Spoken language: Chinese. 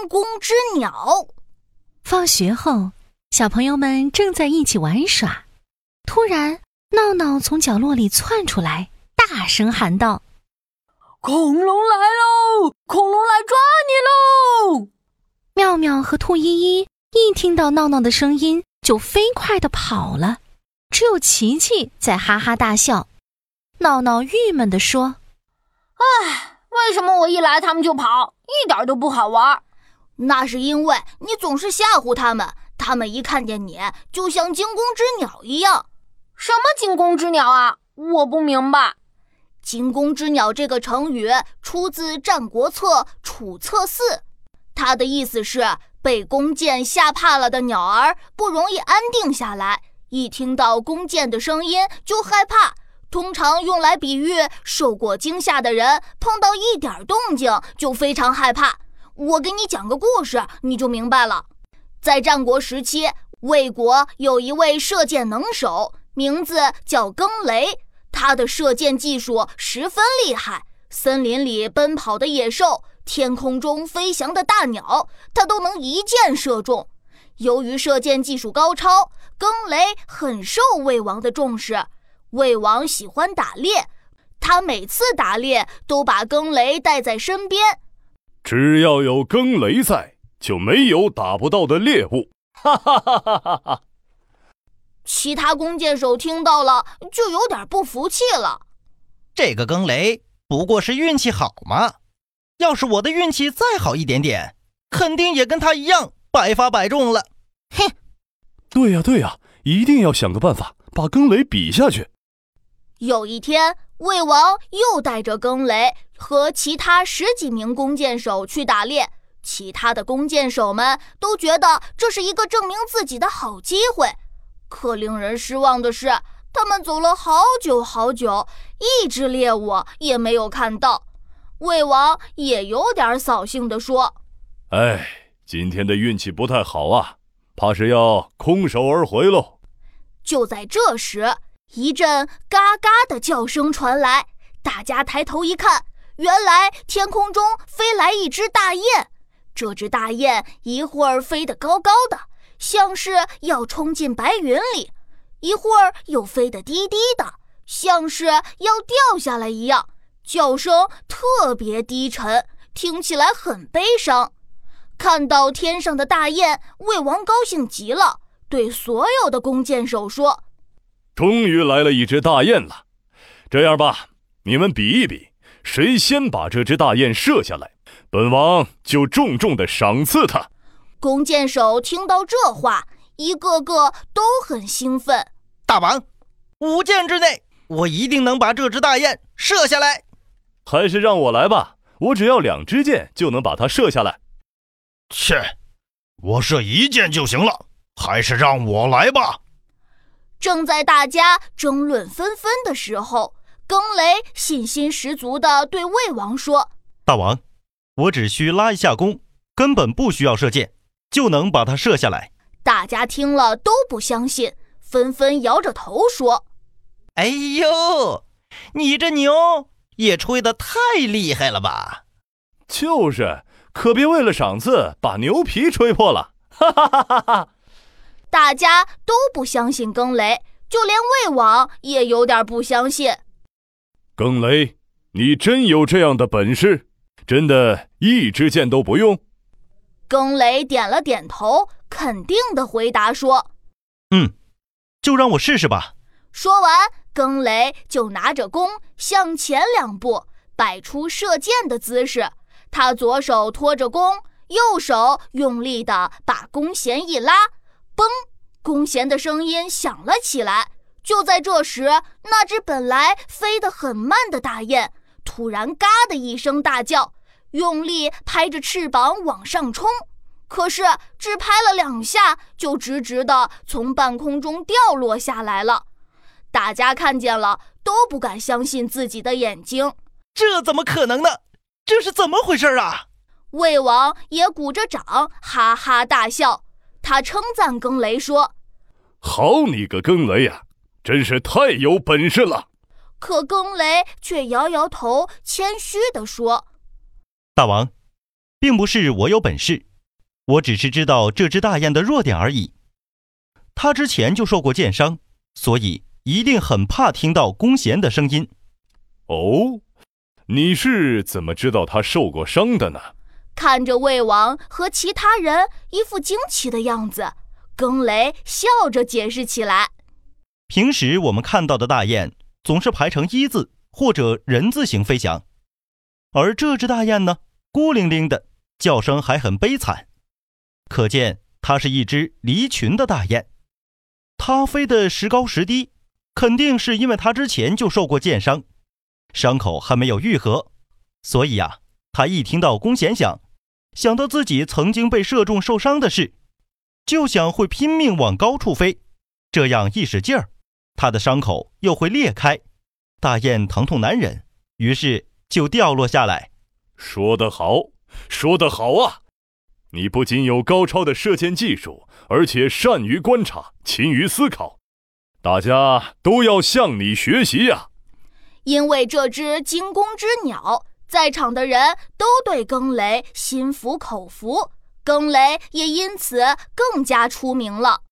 惊弓之鸟。放学后，小朋友们正在一起玩耍，突然，闹闹从角落里窜出来，大声喊道：“恐龙来喽！恐龙来抓你喽！”妙妙和兔依依一听到闹闹的声音，就飞快的跑了，只有琪琪在哈哈大笑。闹闹郁闷地说：“唉，为什么我一来他们就跑，一点都不好玩？那是因为你总是吓唬他们，他们一看见你就像惊弓之鸟一样。什么惊弓之鸟啊？我不明白。惊弓之鸟这个成语出自《战国策·楚策四》，它的意思是被弓箭吓怕了的鸟儿不容易安定下来，一听到弓箭的声音就害怕。”通常用来比喻受过惊吓的人，碰到一点动静就非常害怕。我给你讲个故事，你就明白了。在战国时期，魏国有一位射箭能手，名字叫更雷。他的射箭技术十分厉害，森林里奔跑的野兽，天空中飞翔的大鸟，他都能一箭射中。由于射箭技术高超，更雷很受魏王的重视。魏王喜欢打猎，他每次打猎都把更雷带在身边。只要有更雷在，就没有打不到的猎物。哈哈哈哈哈哈！其他弓箭手听到了，就有点不服气了。这个更雷不过是运气好嘛？要是我的运气再好一点点，肯定也跟他一样百发百中了。哼！对呀对呀，一定要想个办法把更雷比下去。有一天，魏王又带着更雷和其他十几名弓箭手去打猎。其他的弓箭手们都觉得这是一个证明自己的好机会。可令人失望的是，他们走了好久好久，一只猎物也没有看到。魏王也有点扫兴地说：“哎，今天的运气不太好啊，怕是要空手而回喽。”就在这时。一阵嘎嘎的叫声传来，大家抬头一看，原来天空中飞来一只大雁。这只大雁一会儿飞得高高的，像是要冲进白云里；一会儿又飞得低低的，像是要掉下来一样，叫声特别低沉，听起来很悲伤。看到天上的大雁，魏王高兴极了，对所有的弓箭手说。终于来了一只大雁了，这样吧，你们比一比，谁先把这只大雁射下来，本王就重重的赏赐他。弓箭手听到这话，一个个都很兴奋。大王，五箭之内，我一定能把这只大雁射下来。还是让我来吧，我只要两支箭就能把它射下来。切，我射一箭就行了，还是让我来吧。正在大家争论纷纷的时候，更雷信心十足地对魏王说：“大王，我只需拉一下弓，根本不需要射箭，就能把它射下来。”大家听了都不相信，纷纷摇着头说：“哎呦，你这牛也吹得太厉害了吧！”就是，可别为了赏赐把牛皮吹破了！哈哈哈哈哈。大家都不相信更雷，就连魏王也有点不相信。更雷，你真有这样的本事？真的一支箭都不用？更雷点了点头，肯定的回答说：“嗯，就让我试试吧。”说完，更雷就拿着弓向前两步，摆出射箭的姿势。他左手托着弓，右手用力的把弓弦一拉。嘣！弓弦的声音响了起来。就在这时，那只本来飞得很慢的大雁突然“嘎”的一声大叫，用力拍着翅膀往上冲。可是只拍了两下，就直直的从半空中掉落下来了。大家看见了，都不敢相信自己的眼睛。这怎么可能呢？这是怎么回事啊？魏王也鼓着掌，哈哈大笑。他称赞更雷说：“好你个更雷呀，真是太有本事了。”可更雷却摇摇头，谦虚地说：“大王，并不是我有本事，我只是知道这只大雁的弱点而已。它之前就受过箭伤，所以一定很怕听到弓弦的声音。哦，你是怎么知道它受过伤的呢？看着魏王和其他人一副惊奇的样子，更雷笑着解释起来：“平时我们看到的大雁总是排成一字或者人字形飞翔，而这只大雁呢，孤零零的，叫声还很悲惨，可见它是一只离群的大雁。它飞得时高时低，肯定是因为它之前就受过箭伤，伤口还没有愈合，所以呀，它一听到弓弦响。”想到自己曾经被射中受伤的事，就想会拼命往高处飞，这样一使劲儿，他的伤口又会裂开，大雁疼痛难忍，于是就掉落下来。说得好，说得好啊！你不仅有高超的射箭技术，而且善于观察，勤于思考，大家都要向你学习呀！因为这只惊弓之鸟。在场的人都对更雷心服口服，更雷也因此更加出名了。